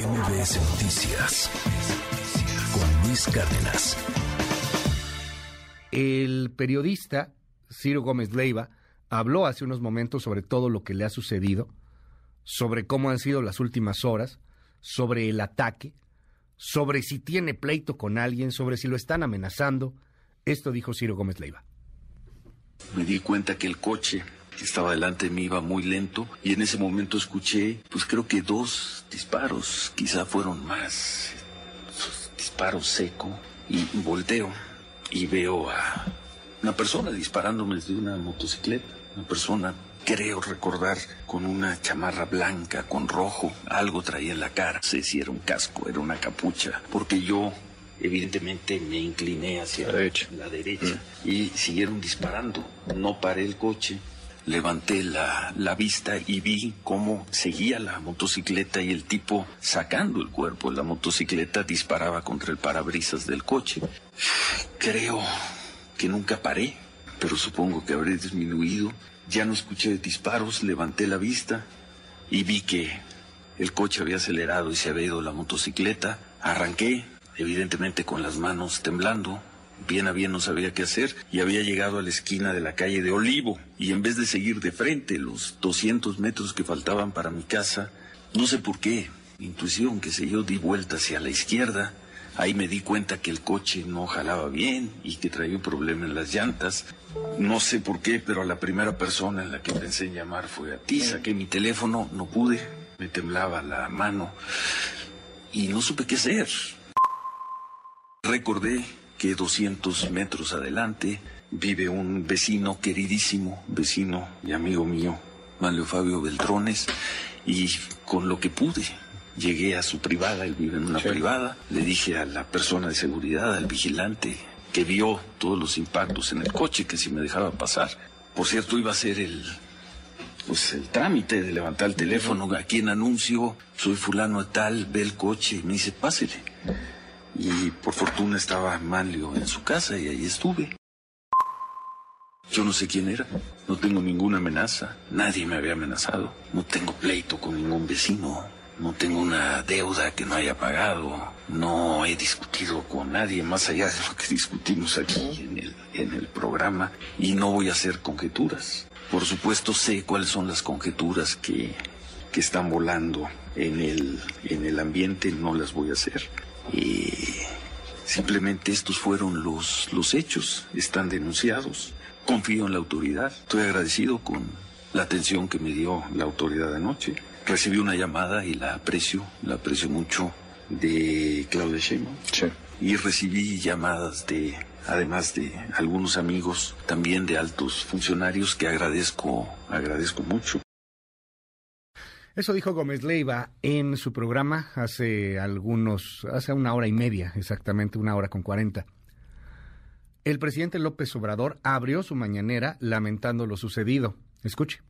MBS Noticias con Luis Cárdenas. El periodista Ciro Gómez Leiva habló hace unos momentos sobre todo lo que le ha sucedido, sobre cómo han sido las últimas horas, sobre el ataque, sobre si tiene pleito con alguien, sobre si lo están amenazando. Esto dijo Ciro Gómez Leiva. Me di cuenta que el coche que estaba delante de mí iba muy lento y en ese momento escuché, pues creo que dos disparos, quizá fueron más, disparos seco y volteo y veo a una persona disparándome desde una motocicleta, una persona creo recordar con una chamarra blanca con rojo, algo traía en la cara, no sé si era un casco, era una capucha, porque yo evidentemente me incliné hacia la derecha, la derecha y siguieron disparando. No paré el coche, levanté la, la, vista y vi cómo seguía la motocicleta y el tipo sacando el cuerpo de la motocicleta disparaba contra el parabrisas del coche. Creo que nunca paré, pero supongo que habré disminuido. Ya no escuché disparos, levanté la vista y vi que el coche había acelerado y se había ido la motocicleta. Arranqué, evidentemente con las manos temblando, bien a bien no sabía qué hacer y había llegado a la esquina de la calle de Olivo y en vez de seguir de frente los 200 metros que faltaban para mi casa, no sé por qué, intuición que se yo di vuelta hacia la izquierda, ahí me di cuenta que el coche no jalaba bien y que traía un problema en las llantas. No sé por qué, pero a la primera persona en la que pensé en llamar fue a ti. Saqué mi teléfono, no pude, me temblaba la mano y no supe qué hacer. Recordé que 200 metros adelante vive un vecino queridísimo, vecino y amigo mío, Manlio Fabio Beltrones, y con lo que pude llegué a su privada, él vive en una sí. privada, le dije a la persona de seguridad, al vigilante, que vio todos los impactos en el coche, que si me dejaba pasar. Por cierto, iba a ser el, pues el trámite de levantar el teléfono, a quien anuncio, soy fulano de tal, ve el coche y me dice, pásele. Y por fortuna estaba Manlio en su casa y ahí estuve. Yo no sé quién era, no tengo ninguna amenaza, nadie me había amenazado, no tengo pleito con ningún vecino, no tengo una deuda que no haya pagado, no he discutido con nadie más allá de lo que discutimos aquí en el, en el programa y no voy a hacer conjeturas. Por supuesto sé cuáles son las conjeturas que, que están volando en el, en el ambiente, no las voy a hacer. Y simplemente estos fueron los, los hechos, están denunciados. Confío en la autoridad, estoy agradecido con la atención que me dio la autoridad anoche. Recibí una llamada y la aprecio, la aprecio mucho de Claudia Sheinbaum. Sí. Y recibí llamadas de, además de algunos amigos, también de altos funcionarios que agradezco, agradezco mucho. Eso dijo Gómez Leiva en su programa hace algunos, hace una hora y media, exactamente una hora con cuarenta. El presidente López Obrador abrió su mañanera lamentando lo sucedido. Escuche.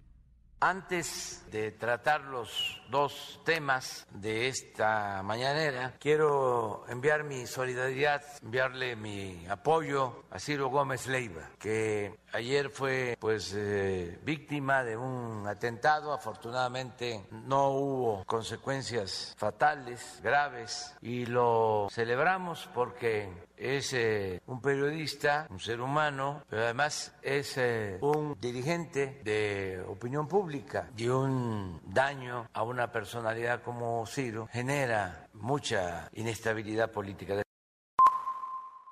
Antes de tratar los dos temas de esta mañanera, quiero enviar mi solidaridad, enviarle mi apoyo a Ciro Gómez Leiva, que ayer fue pues eh, víctima de un atentado. Afortunadamente no hubo consecuencias fatales, graves, y lo celebramos porque es eh, un periodista, un ser humano, pero además es eh, un dirigente de opinión pública y un daño a una personalidad como Ciro genera mucha inestabilidad política.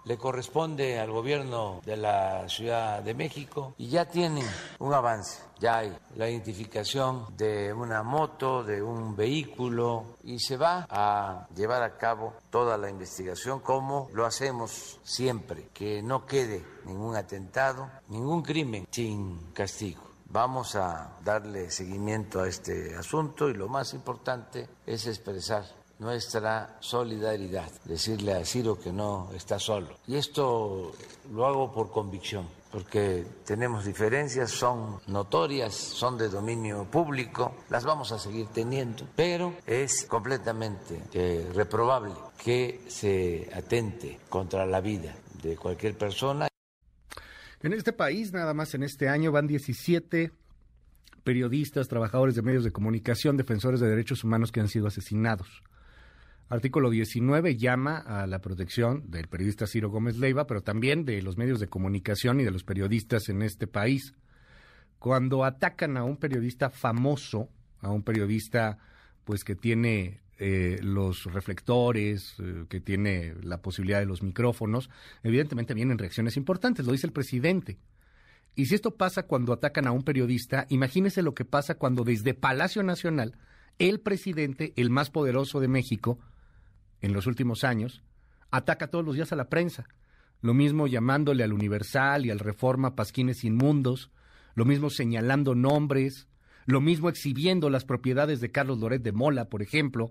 Le corresponde al gobierno de la Ciudad de México y ya tienen un avance, ya hay la identificación de una moto, de un vehículo y se va a llevar a cabo toda la investigación como lo hacemos siempre, que no quede ningún atentado, ningún crimen sin castigo. Vamos a darle seguimiento a este asunto y lo más importante es expresar nuestra solidaridad, decirle a Ciro que no está solo. Y esto lo hago por convicción, porque tenemos diferencias, son notorias, son de dominio público, las vamos a seguir teniendo, pero es completamente eh, reprobable que se atente contra la vida de cualquier persona. En este país, nada más en este año, van 17 periodistas, trabajadores de medios de comunicación, defensores de derechos humanos que han sido asesinados. Artículo 19 llama a la protección del periodista Ciro Gómez Leiva, pero también de los medios de comunicación y de los periodistas en este país. Cuando atacan a un periodista famoso, a un periodista pues que tiene eh, los reflectores, eh, que tiene la posibilidad de los micrófonos, evidentemente vienen reacciones importantes, lo dice el presidente. Y si esto pasa cuando atacan a un periodista, imagínese lo que pasa cuando desde Palacio Nacional, el presidente, el más poderoso de México, en los últimos años, ataca todos los días a la prensa. Lo mismo llamándole al Universal y al Reforma pasquines inmundos, lo mismo señalando nombres, lo mismo exhibiendo las propiedades de Carlos Loret de Mola, por ejemplo,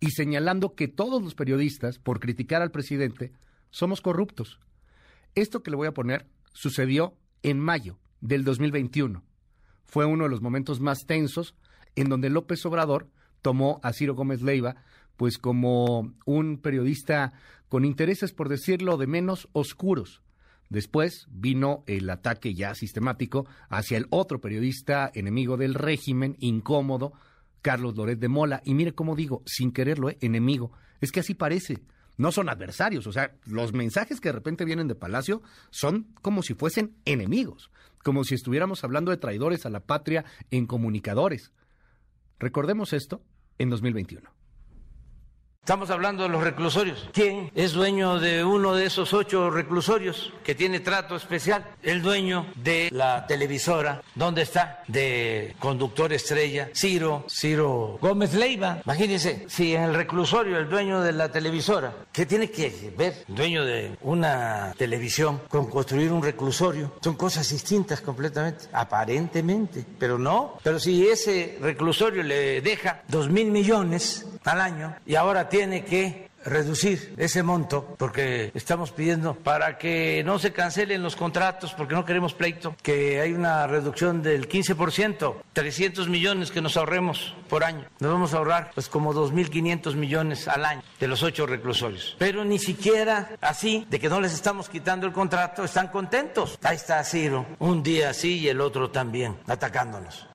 y señalando que todos los periodistas, por criticar al presidente, somos corruptos. Esto que le voy a poner sucedió en mayo del 2021. Fue uno de los momentos más tensos en donde López Obrador tomó a Ciro Gómez Leiva pues como un periodista con intereses, por decirlo de menos, oscuros. Después vino el ataque ya sistemático hacia el otro periodista enemigo del régimen, incómodo, Carlos Loret de Mola. Y mire cómo digo, sin quererlo, ¿eh? enemigo. Es que así parece. No son adversarios. O sea, los mensajes que de repente vienen de Palacio son como si fuesen enemigos. Como si estuviéramos hablando de traidores a la patria en comunicadores. Recordemos esto en 2021. Estamos hablando de los reclusorios. ¿Quién es dueño de uno de esos ocho reclusorios que tiene trato especial? El dueño de la televisora. ¿Dónde está? De conductor estrella. Ciro, Ciro Gómez Leiva. Imagínense, si en el reclusorio el dueño de la televisora, ¿qué tiene que ver el dueño de una televisión con construir un reclusorio? Son cosas distintas completamente, aparentemente, pero no. Pero si ese reclusorio le deja dos mil millones al año y ahora tiene que reducir ese monto porque estamos pidiendo para que no se cancelen los contratos porque no queremos pleito, que hay una reducción del 15%, 300 millones que nos ahorremos por año. Nos vamos a ahorrar pues como 2.500 millones al año de los ocho reclusorios. Pero ni siquiera así, de que no les estamos quitando el contrato, están contentos. Ahí está Ciro, un día así y el otro también, atacándonos.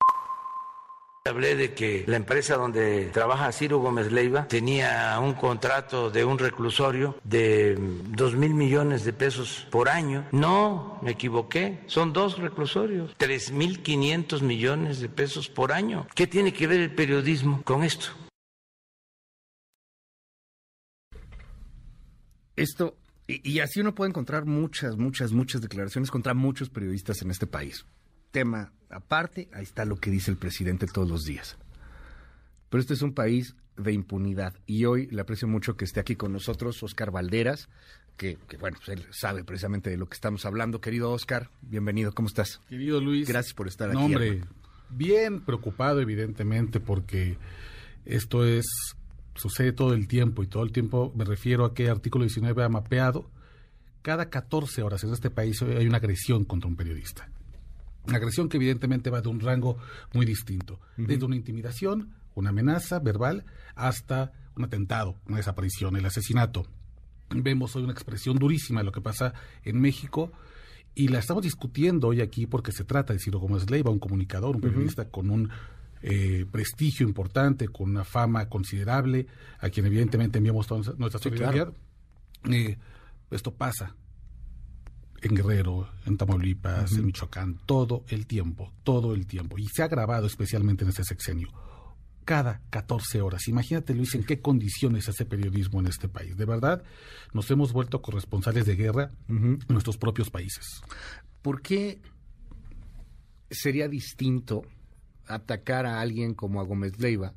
Hablé de que la empresa donde trabaja Ciro Gómez Leiva tenía un contrato de un reclusorio de dos mil millones de pesos por año. No, me equivoqué. Son dos reclusorios. Tres mil quinientos millones de pesos por año. ¿Qué tiene que ver el periodismo con esto? Esto, y, y así uno puede encontrar muchas, muchas, muchas declaraciones contra muchos periodistas en este país tema aparte, ahí está lo que dice el presidente todos los días. Pero este es un país de impunidad y hoy le aprecio mucho que esté aquí con nosotros Oscar Valderas, que, bueno, pues él sabe precisamente de lo que estamos hablando. Querido Oscar, bienvenido, ¿cómo estás? Querido Luis. Gracias por estar aquí. Hombre, bien preocupado evidentemente porque esto es sucede todo el tiempo y todo el tiempo me refiero a que artículo 19 ha mapeado cada 14 horas en este país hay una agresión contra un periodista. Una agresión que evidentemente va de un rango muy distinto, desde una intimidación, una amenaza verbal, hasta un atentado, una desaparición, el asesinato. Vemos hoy una expresión durísima de lo que pasa en México y la estamos discutiendo hoy aquí porque se trata de Ciro Gómez Leiva, un comunicador, un periodista con un eh, prestigio importante, con una fama considerable, a quien evidentemente enviamos toda nuestra solidaridad. Eh, esto pasa en Guerrero, en Tamaulipas, en Michoacán, todo el tiempo, todo el tiempo. Y se ha agravado especialmente en este sexenio. Cada 14 horas. Imagínate, Luis, en qué condiciones hace periodismo en este país. De verdad, nos hemos vuelto corresponsales de guerra en nuestros propios países. ¿Por qué sería distinto atacar a alguien como a Gómez Leiva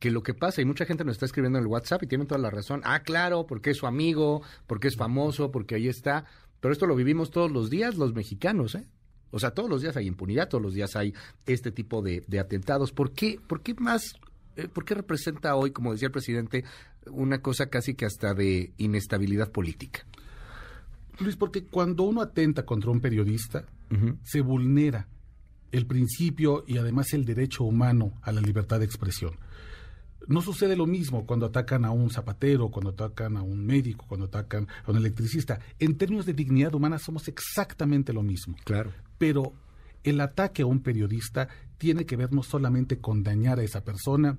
que lo que pasa, y mucha gente nos está escribiendo en el WhatsApp y tienen toda la razón, ah, claro, porque es su amigo, porque es famoso, porque ahí está, pero esto lo vivimos todos los días los mexicanos, ¿eh? O sea, todos los días hay impunidad, todos los días hay este tipo de, atentados. ¿Por qué, por qué más, eh, por qué representa hoy, como decía el presidente, una cosa casi que hasta de inestabilidad política? Luis, porque cuando uno atenta contra un periodista, se vulnera el principio y además el derecho humano a la libertad de expresión. No sucede lo mismo cuando atacan a un zapatero, cuando atacan a un médico, cuando atacan a un electricista. En términos de dignidad humana somos exactamente lo mismo. Claro. Pero el ataque a un periodista tiene que ver no solamente con dañar a esa persona,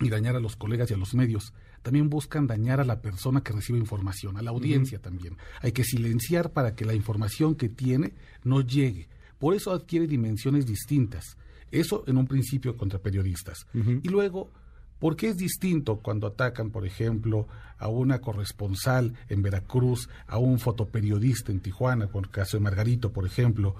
y dañar a los colegas y a los medios. También buscan dañar a la persona que recibe información, a la audiencia también. Hay que silenciar para que la información que tiene no llegue. Por eso adquiere dimensiones distintas. Eso en un principio contra periodistas. Y luego, ¿por qué es distinto cuando atacan, por ejemplo, a una corresponsal en Veracruz, a un fotoperiodista en Tijuana, con el caso de Margarito, por ejemplo,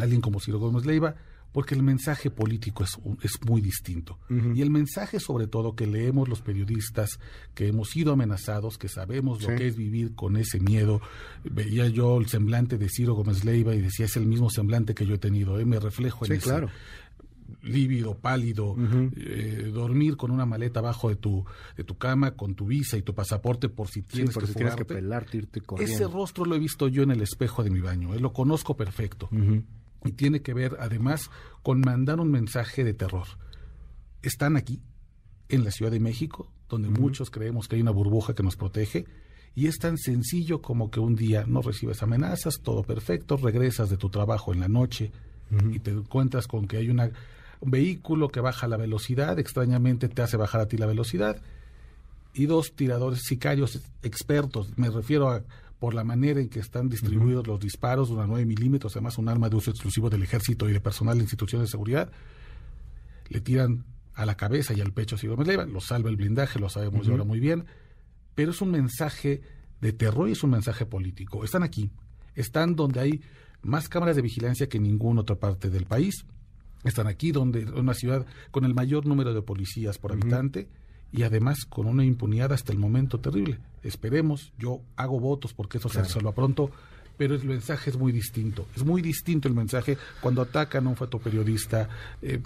alguien como Ciro Gómez Leiva? porque el mensaje político es, es muy distinto. Y el mensaje, sobre todo, que leemos los periodistas, que hemos sido amenazados, que sabemos lo que es vivir con ese miedo. Veía yo el semblante de Ciro Gómez Leiva y decía, es el mismo semblante que yo he tenido, ¿eh? me reflejo en sí, claro lívido, pálido, eh, dormir con una maleta abajo de tu, de tu cama, con tu visa y tu pasaporte por si tienes, que, si tienes que pelarte, irte corriendo. Ese rostro lo he visto yo en el espejo de mi baño, ¿eh? lo conozco perfecto y tiene que ver además con mandar un mensaje de terror. Están aquí, en la Ciudad de México, donde muchos creemos que hay una burbuja que nos protege, y es tan sencillo como que un día no recibes amenazas, todo perfecto, regresas de tu trabajo en la noche y te encuentras con que hay una, un vehículo que baja la velocidad, extrañamente te hace bajar a ti la velocidad, y dos tiradores sicarios expertos, me refiero a por la manera en que están distribuidos los disparos, una 9 milímetros, además un arma de uso exclusivo del ejército y de personal de instituciones de seguridad, le tiran a la cabeza y al pecho si lo elevan, lo salva el blindaje, lo sabemos ahora muy bien, pero es un mensaje de terror y es un mensaje político. Están aquí, están donde hay más cámaras de vigilancia que en ninguna otra parte del país, están aquí donde una ciudad con el mayor número de policías por habitante, y además con una impunidad hasta el momento terrible. Esperemos, yo hago votos porque eso se resuelva pronto, pero el mensaje es muy distinto. Es muy distinto el mensaje cuando atacan a un fotoperiodista eh,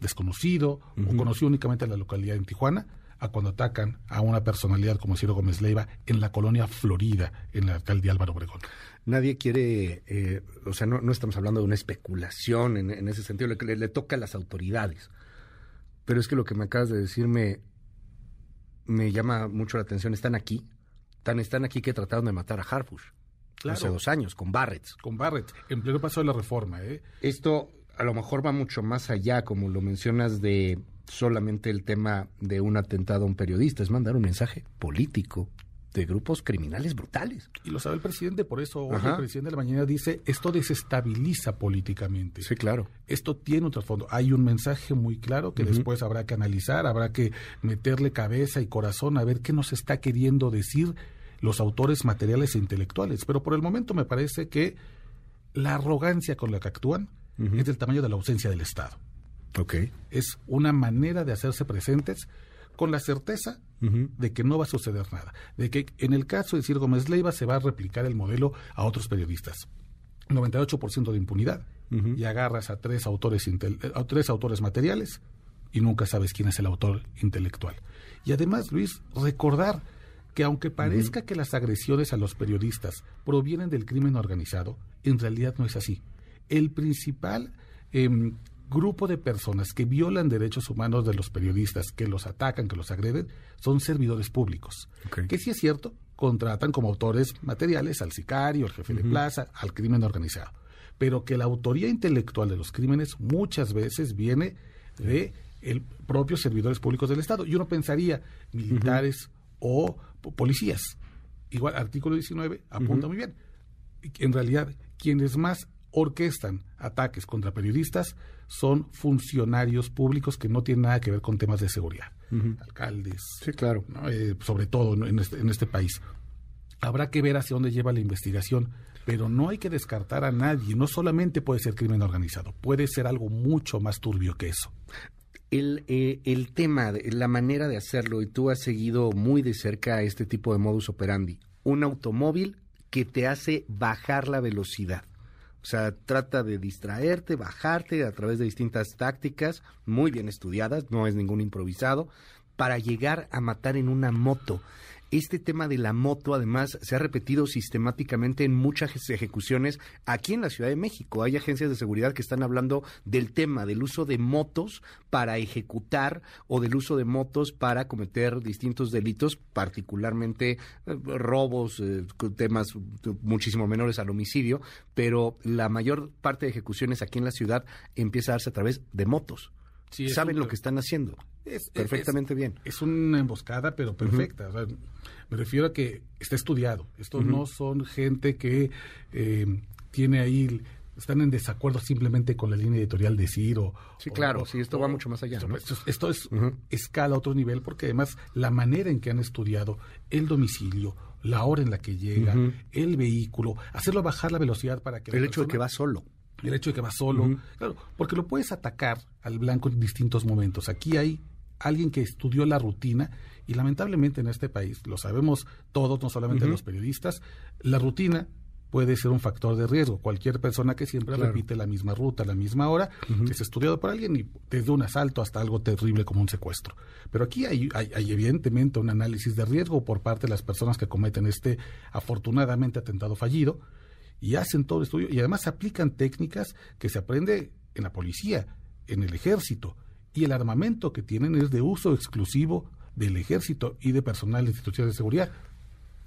desconocido o conocido únicamente en la localidad en Tijuana, a cuando atacan a una personalidad como Ciro Gómez Leiva en la colonia Florida, en la alcaldía Álvaro Obregón. Nadie quiere, eh, o sea, no, estamos hablando de una especulación en, ese sentido, le, le toca a las autoridades. Pero es que lo que me acabas de decirme me llama mucho la atención. Están aquí, tan están aquí que trataron de matar a Harfush. Hace dos años, con Barrett. Con Barrett, en pleno paso de la reforma. ¿eh? Esto a lo mejor va mucho más allá, como lo mencionas, de solamente el tema de un atentado a un periodista. Es mandar un mensaje político, de grupos criminales brutales. Y lo sabe el presidente, por eso el presidente de la mañana dice, esto desestabiliza políticamente. Sí, claro. Esto tiene un trasfondo. Hay un mensaje muy claro que después habrá que analizar, habrá que meterle cabeza y corazón a ver qué nos está queriendo decir los autores materiales e intelectuales. Pero por el momento me parece que la arrogancia con la que actúan es del tamaño de la ausencia del Estado. Okay. Es una manera de hacerse presentes con la certeza de que no va a suceder nada, de que en el caso de Ciro Gómez Leiva se va a replicar el modelo a otros periodistas. 98% de impunidad y agarras a tres autores a tres autores materiales y nunca sabes quién es el autor intelectual. Y además, Luis, recordar que aunque parezca que las agresiones a los periodistas provienen del crimen organizado, en realidad no es así. El principal em, grupo de personas que violan derechos humanos de los periodistas, que los atacan, que los agreden, son servidores públicos. Que sí es cierto, contratan como autores materiales al sicario, al jefe de plaza, al crimen organizado. Pero que la autoría intelectual de los crímenes muchas veces viene de el propios servidores públicos del Estado. Y uno pensaría militares o policías. Igual, artículo 19 apunta muy bien. En realidad, quienes más orquestan ataques contra periodistas son funcionarios públicos que no tienen nada que ver con temas de seguridad. Alcaldes. Sí, claro. Eh, sobre todo este, en, este, país. Habrá que ver hacia dónde lleva la investigación, pero no hay que descartar a nadie. No solamente puede ser crimen organizado, puede ser algo mucho más turbio que eso. El, eh, el tema, la manera de hacerlo, y tú has seguido muy de cerca este tipo de modus operandi, un automóvil que te hace bajar la velocidad. O sea, trata de distraerte, bajarte a través de distintas tácticas muy bien estudiadas, no es ningún improvisado, para llegar a matar en una moto. Este tema de la moto, además, se ha repetido sistemáticamente en muchas ejecuciones aquí en la Ciudad de México. Hay agencias de seguridad que están hablando del tema del uso de motos para ejecutar o del uso de motos para cometer distintos delitos, particularmente eh, robos, eh, temas muchísimo menores al homicidio, pero la mayor parte de ejecuciones aquí en la ciudad empieza a darse a través de motos. Sí, saben un- lo que están haciendo. Es- perfectamente es- bien. Es una emboscada, pero perfecta. O sea, me refiero a que está estudiado. Esto no son gente que eh, tiene ahí, están en desacuerdo simplemente con la línea editorial de Ciro. Sí, o- claro, o- sí, esto va mucho más allá, Esto, ¿no? esto- esto es escala a otro nivel porque además la manera en que han estudiado el domicilio, la hora en la que llega, el vehículo, hacerlo bajar la velocidad para que El hecho de que va solo. El hecho de que va solo. Claro, porque lo puedes atacar al blanco en distintos momentos. Aquí hay alguien que estudió la rutina y lamentablemente en este país, lo sabemos todos, no solamente los periodistas, la rutina puede ser un factor de riesgo. Cualquier persona que siempre Claro. repite la misma ruta, la misma hora, es estudiado por alguien y desde un asalto hasta algo terrible como un secuestro. Pero aquí hay, hay- hay evidentemente un análisis de riesgo por parte de las personas que cometen este afortunadamente atentado fallido y hacen todo el estudio y además aplican técnicas que se aprende en la policía, en el ejército y el armamento que tienen es de uso exclusivo del ejército y de personal de instituciones de seguridad.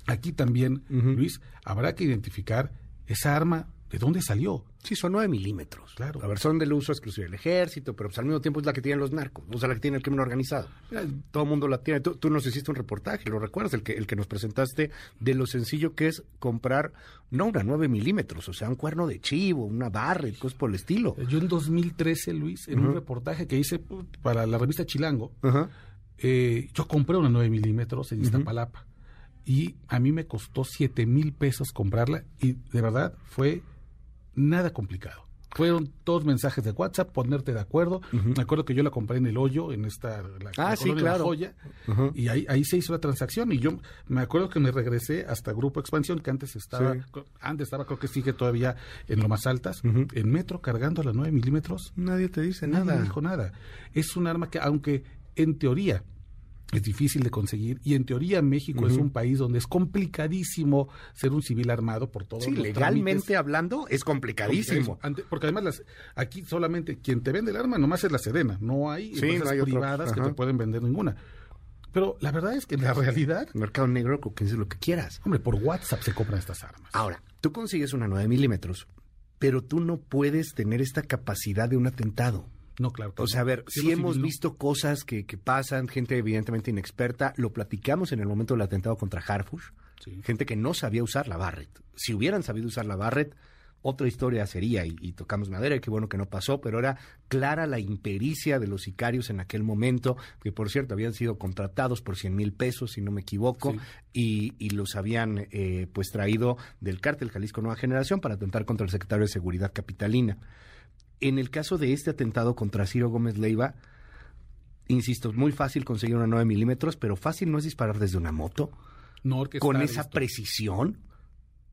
Aquí también. Luis, habrá que identificar esa arma, de dónde salió. Sí, son nueve milímetros. Claro. A ver, son del uso exclusivo del ejército, pero pues al mismo tiempo es la que tienen los narcos, o sea, la que tiene el crimen organizado. Todo el mundo la tiene. Tú, tú nos hiciste un reportaje, lo recuerdas, el que, el que nos presentaste de lo sencillo que es comprar, no una 9 milímetros, o sea, un cuerno de chivo, una barra, cosas por el estilo. Yo en 2013, Luis, en un reportaje que hice para la revista Chilango, eh, yo compré una 9 milímetros en Iztapalapa y a mí me costó 7 mil pesos comprarla y de verdad fue nada complicado. Fueron todos mensajes de WhatsApp, ponerte de acuerdo. Me acuerdo que yo la compré en el hoyo, en esta la, Ah, la sí, colonia claro. Joya, y ahí, ahí se hizo la transacción. Y yo me acuerdo que me regresé hasta Grupo Expansión, que antes estaba, Sí. antes estaba, creo que sigue todavía en lo más altas, en metro cargando a las 9 milímetros. Nadie te dice Nadie nada. dijo nada. Es un arma que, aunque en teoría es difícil de conseguir, y en teoría México es un país donde es complicadísimo ser un civil armado por todos Sí, los legalmente trámites. hablando es complicadísimo. Porque además las, aquí solamente quien te vende el arma nomás es la Sedena, no hay Sí, empresas no hay otro. privadas que te pueden vender ninguna. Pero la verdad es que en la realidad, Mercado negro, dices lo que quieras. hombre, por WhatsApp se compran estas armas. Ahora, tú consigues una 9 milímetros, pero tú no puedes tener esta capacidad de un atentado. No, claro. que O sea, a ver, sí hemos civil, no. visto cosas que, que pasan, gente evidentemente inexperta, lo platicamos en el momento del atentado contra Harfush, Sí. gente que no sabía usar la Barrett. Si hubieran sabido usar la Barrett, otra historia sería, y, y tocamos madera, y qué bueno que no pasó, pero era clara la impericia de los sicarios en aquel momento, que por cierto habían sido contratados por 100 mil pesos, si no me equivoco, Sí. y, y los habían eh, pues traído del cártel Jalisco Nueva Generación para atentar contra el secretario de Seguridad Capitalina. En el caso de este atentado contra Ciro Gómez Leiva, insisto, muy fácil conseguir una 9 milímetros, pero fácil no es disparar desde una moto No con esa esto. precisión.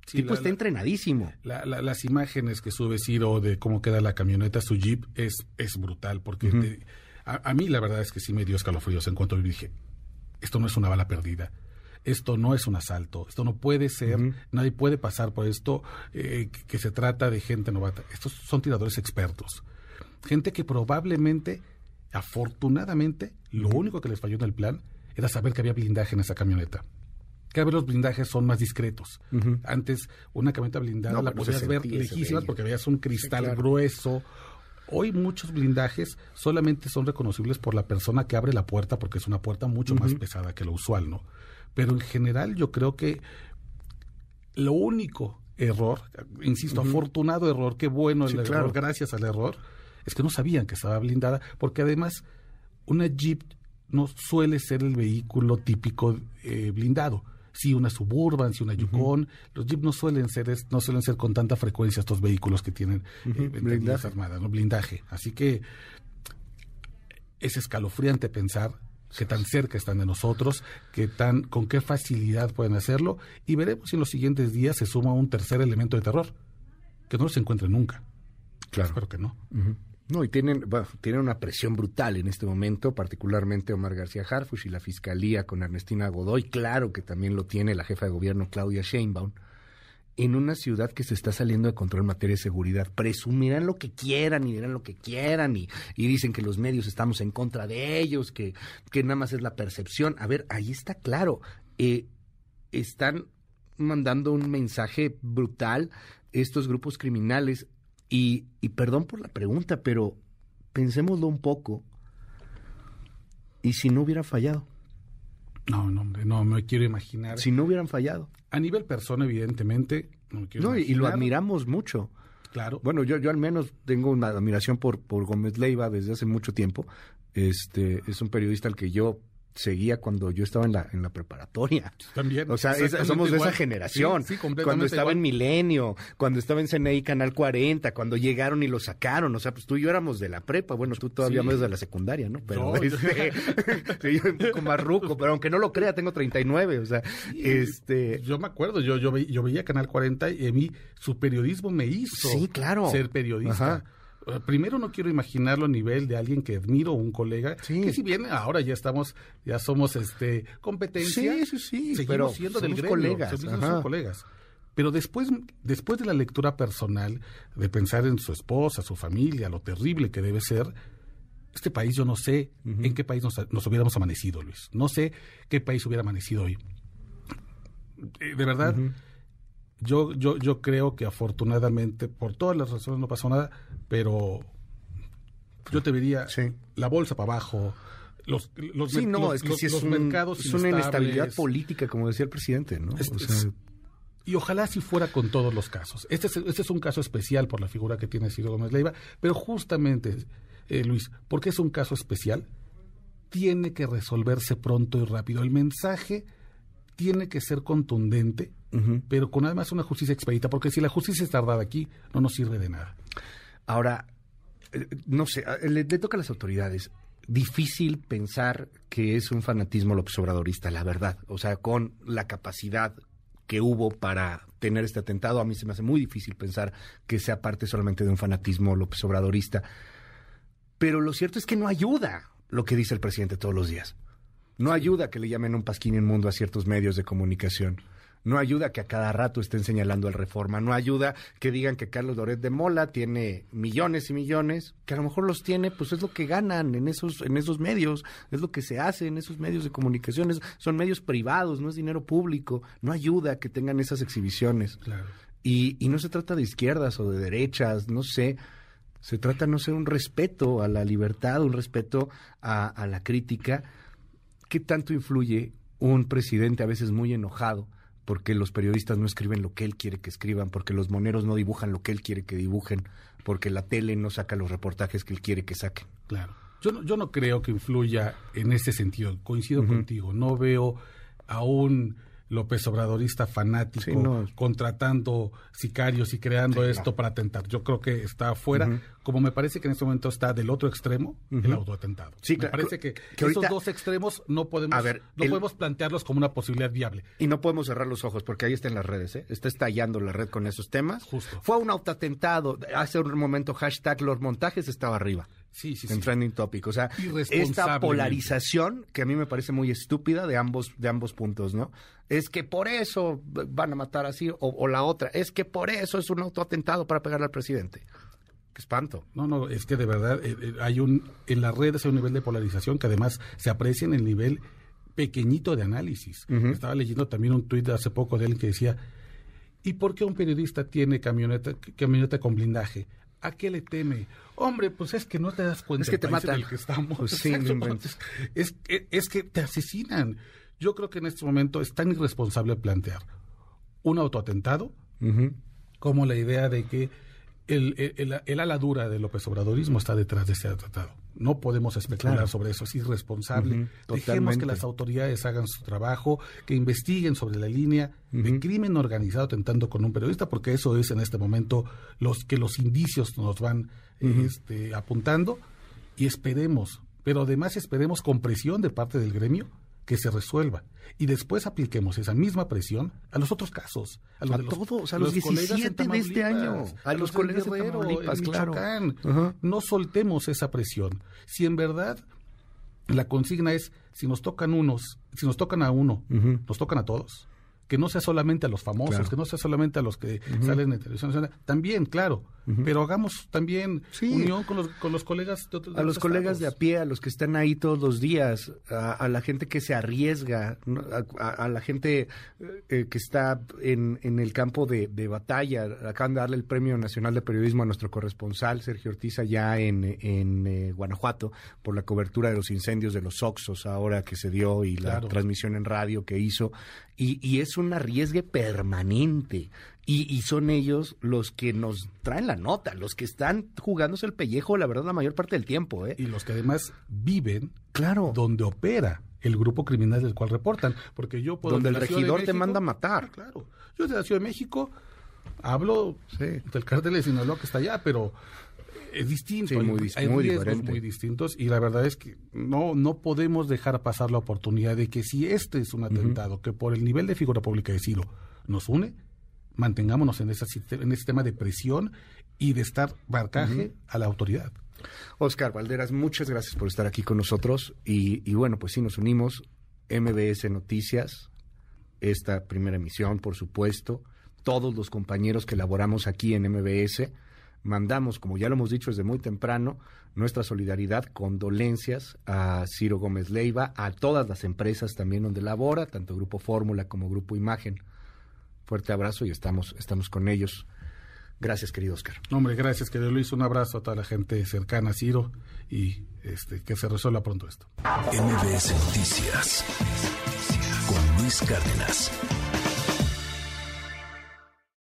Sí, tipo la- está entrenadísimo. La- la- las imágenes que sube Ciro de cómo queda la camioneta, su jeep, es, es brutal. Porque te- a, a mí la verdad es que sí me dio escalofríos en cuanto vi, dije, esto no es una bala perdida. Esto no es un asalto, esto no puede ser, nadie puede pasar por esto, eh, que, que se trata de gente novata. Estos son tiradores expertos. Gente que probablemente, afortunadamente, lo único que les falló en el plan era saber que había blindaje en esa camioneta. Cada vez los blindajes son más discretos. Antes, una camioneta blindada No, la se podías ver lejísimas porque veías un cristal claro. grueso. Hoy muchos blindajes solamente son reconocibles por la persona que abre la puerta porque es una puerta mucho más pesada que lo usual, ¿no? Pero en general yo creo que lo único error, insisto, afortunado error, qué bueno el Sí, error, claro. gracias al error, es que no sabían que estaba blindada, porque además una Jeep no suele ser el vehículo típico eh, blindado. Sí, una Suburban, sí, una Yukon. Los Jeep no suelen ser no suelen ser con tanta frecuencia estos vehículos que tienen eh, Blindaje. armadas, ¿no? blindaje. Así que es escalofriante pensar que tan cerca están de nosotros, que tan con qué facilidad pueden hacerlo y veremos si en los siguientes días se suma un tercer elemento de terror que no se encuentre nunca. Claro. Espero que no. No, y tienen, bueno, tienen una presión brutal en este momento, particularmente Omar García Harfush y la Fiscalía con Ernestina Godoy, claro que también lo tiene la jefa de gobierno Claudia Sheinbaum, en una ciudad que se está saliendo de control en materia de seguridad. Presumirán lo que quieran y dirán lo que quieran y, y dicen que los medios estamos en contra de ellos, que, que nada más es la percepción. A ver, ahí está claro. Eh, están mandando un mensaje brutal estos grupos criminales y, y perdón por la pregunta, pero pensémoslo un poco. ¿Y si no hubieran fallado? No, no, hombre, no me quiero imaginar. Si no hubieran fallado. A nivel persona, evidentemente, no No, y, lo admiramos mucho. Claro. Bueno, yo, yo al menos tengo una admiración por, por Gómez Leiva desde hace mucho tiempo. Este es un periodista al que yo seguía cuando yo estaba en la, en la preparatoria. También. O sea, es- somos de igual. esa generación. Sí, sí, completamente cuando estaba igual. en Milenio, cuando estaba en CNI Canal 40, cuando llegaron y lo sacaron. O sea, pues tú y yo éramos de la prepa. Bueno, tú todavía Sí. más de la secundaria, ¿no? Pero No, este, yo un poco más ruco, pero aunque no lo crea, tengo 39. O sea, este. Yo me acuerdo, yo, yo, ve- yo veía Canal 40 y a mí su periodismo me hizo Sí, claro. ser periodista. Ajá. Eh, Primero no quiero imaginarlo a nivel de alguien que admiro, un colega, Sí. que si bien ahora ya estamos, ya somos este competencia, Sí, sí, sí, seguimos pero siendo del somos gremio, colegas, ajá. siendo colegas. Pero después, después de la lectura personal, de pensar en su esposa, su familia, lo terrible que debe ser, este país yo no sé en qué país nos, nos hubiéramos amanecido, Luis. No sé qué país hubiera amanecido hoy. Eh, De verdad, yo, yo, yo creo que afortunadamente, por todas las razones no pasó nada, pero yo te diría Sí. la bolsa para abajo, los, los, Sí, no, los- es que los- sí es, los un- mercados es una inestabilidad política, como decía el presidente, ¿no? Es- O es- sea, y ojalá si fuera con todos los casos. Este es, este es un caso especial por la figura que tiene Ciro Gómez Leiva, pero justamente, eh, Luis, porque es un caso especial, tiene que resolverse pronto y rápido. El mensaje tiene que ser contundente, pero con además una justicia expedita, porque si la justicia es tardada aquí, no nos sirve de nada. Ahora, eh, no sé, le, le toca a las autoridades. Difícil pensar que es un fanatismo López Obradorista, la verdad. O sea, con la capacidad que hubo para tener este atentado, a mí se me hace muy difícil pensar que sea parte solamente de un fanatismo López Obradorista. Pero lo cierto es que no ayuda lo que dice el presidente todos los días. No ayuda que le llamen un pasquín inmundo a ciertos medios de comunicación. No ayuda que a cada rato estén señalando al Reforma. No ayuda que digan que Carlos Loret de Mola tiene millones y millones, que a lo mejor los tiene, pues es lo que ganan en esos, en esos medios, es lo que se hace en esos medios de comunicación. Es- son medios privados, no es dinero público. No ayuda que tengan esas exhibiciones. Claro. Y, y no se trata de izquierdas o de derechas, no sé. Se trata, no sé, un respeto a la libertad, un respeto a, a la crítica. ¿Qué tanto influye un presidente a veces muy enojado porque los periodistas no escriben lo que él quiere que escriban, porque los moneros no dibujan lo que él quiere que dibujen, porque la tele no saca los reportajes que él quiere que saquen? Claro. Yo no, yo no creo que influya en ese sentido. Coincido contigo. No veo a un López Obradorista fanático Sí, no. contratando sicarios y creando Sí, esto no. para atentar. Yo creo que está afuera, como me parece que en este momento está del otro extremo, el autoatentado. Sí, me claro, parece que- esos ahorita- dos extremos no podemos, A ver, no el- podemos plantearlos como una posibilidad viable. Y no podemos cerrar los ojos porque ahí está en las redes, ¿eh? Está estallando la red con esos temas. Justo. Fue un autoatentado. Hace un momento hashtag los montajes estaba arriba. Sí, sí, en sí. trending topic. O sea, esta polarización que a mí me parece muy estúpida de ambos, de ambos puntos, ¿no? Es que por eso van a matar así, o, o la otra, es que por eso es un autoatentado para pegarle al presidente. Qué espanto. No, no, es que de verdad eh, eh, hay un en las redes hay un nivel de polarización que además se aprecia en el nivel pequeñito de análisis. Estaba leyendo también un tuit de hace poco de él que decía, ¿y por qué un periodista tiene camioneta camioneta con blindaje? ¿A qué le teme? Hombre, pues es que no te das cuenta Es que te en matan. el que estamos. Pues sí, es, es, es que te asesinan. Yo creo que en este momento es tan irresponsable plantear un autoatentado como la idea de que el, el, el- ala dura del López Obradorismo está detrás de ese tratado. No podemos especular Claro. sobre eso, es irresponsable. Ujú, Dejemos totalmente. que las autoridades hagan su trabajo, que investiguen sobre la línea de Ujú. crimen organizado tentando con un periodista, porque eso es en este momento los que los indicios nos van este, apuntando y esperemos, pero además esperemos con presión de parte del gremio que se resuelva y después apliquemos esa misma presión a los otros casos, a, los A de los, todos, a los en 17 de este año, a los colegas en Guerrero, en claro. Michoacán. Ajá. No soltemos esa presión. Si en verdad la consigna es si nos tocan unos, si nos tocan a uno, nos tocan a todos. Que no sea solamente a los famosos, Claro. que no sea solamente a los que salen en televisión nacional. También, claro, pero hagamos también Sí. unión con los, con los colegas de otros a los colegas de a pie, a los que están ahí todos los días, a, a la gente que se arriesga, a, la gente eh, que está en, en el campo de, de batalla. Acaban de darle el Premio Nacional de Periodismo a nuestro corresponsal, Sergio Ortiz, allá en, en eh, Guanajuato, por la cobertura de los incendios de los Oxos ahora que se dio y la transmisión en radio que hizo. Y, y es un arriesgue permanente. Y, y son ellos los que nos traen la nota, los que están jugándose el pellejo, la verdad, la mayor parte del tiempo. ¿eh? Y los que además viven Claro. donde opera el grupo criminal del cual reportan. Porque yo puedo... Donde el de regidor te manda a matar. Claro. Yo desde la Ciudad de México hablo Sí. del cártel de Sinaloa que está allá, pero es distinto. Sí, muy hay muy riesgos diferente. muy distintos y la verdad es que no, no podemos dejar pasar la oportunidad de que si este es un atentado que por el nivel de figura pública de Ciro nos une, mantengámonos en ese, siste- en ese tema de presión y de estar marcaje a la autoridad. Oscar Valderas, muchas gracias por estar aquí con nosotros. Y, y bueno, pues sí, nos unimos. MBS Noticias, esta primera emisión, por supuesto. Todos los compañeros que elaboramos aquí en MBS, mandamos, como ya lo hemos dicho desde muy temprano, nuestra solidaridad, condolencias a Ciro Gómez Leiva, a todas las empresas también donde labora, tanto Grupo Fórmula como Grupo Imagen. Fuerte abrazo y estamos, estamos con ellos. Gracias, querido Oscar. Hombre, gracias, querido Luis. Un abrazo a toda la gente cercana a Ciro y este, que se resuelva pronto esto. MBS Noticias con Luis Cárdenas.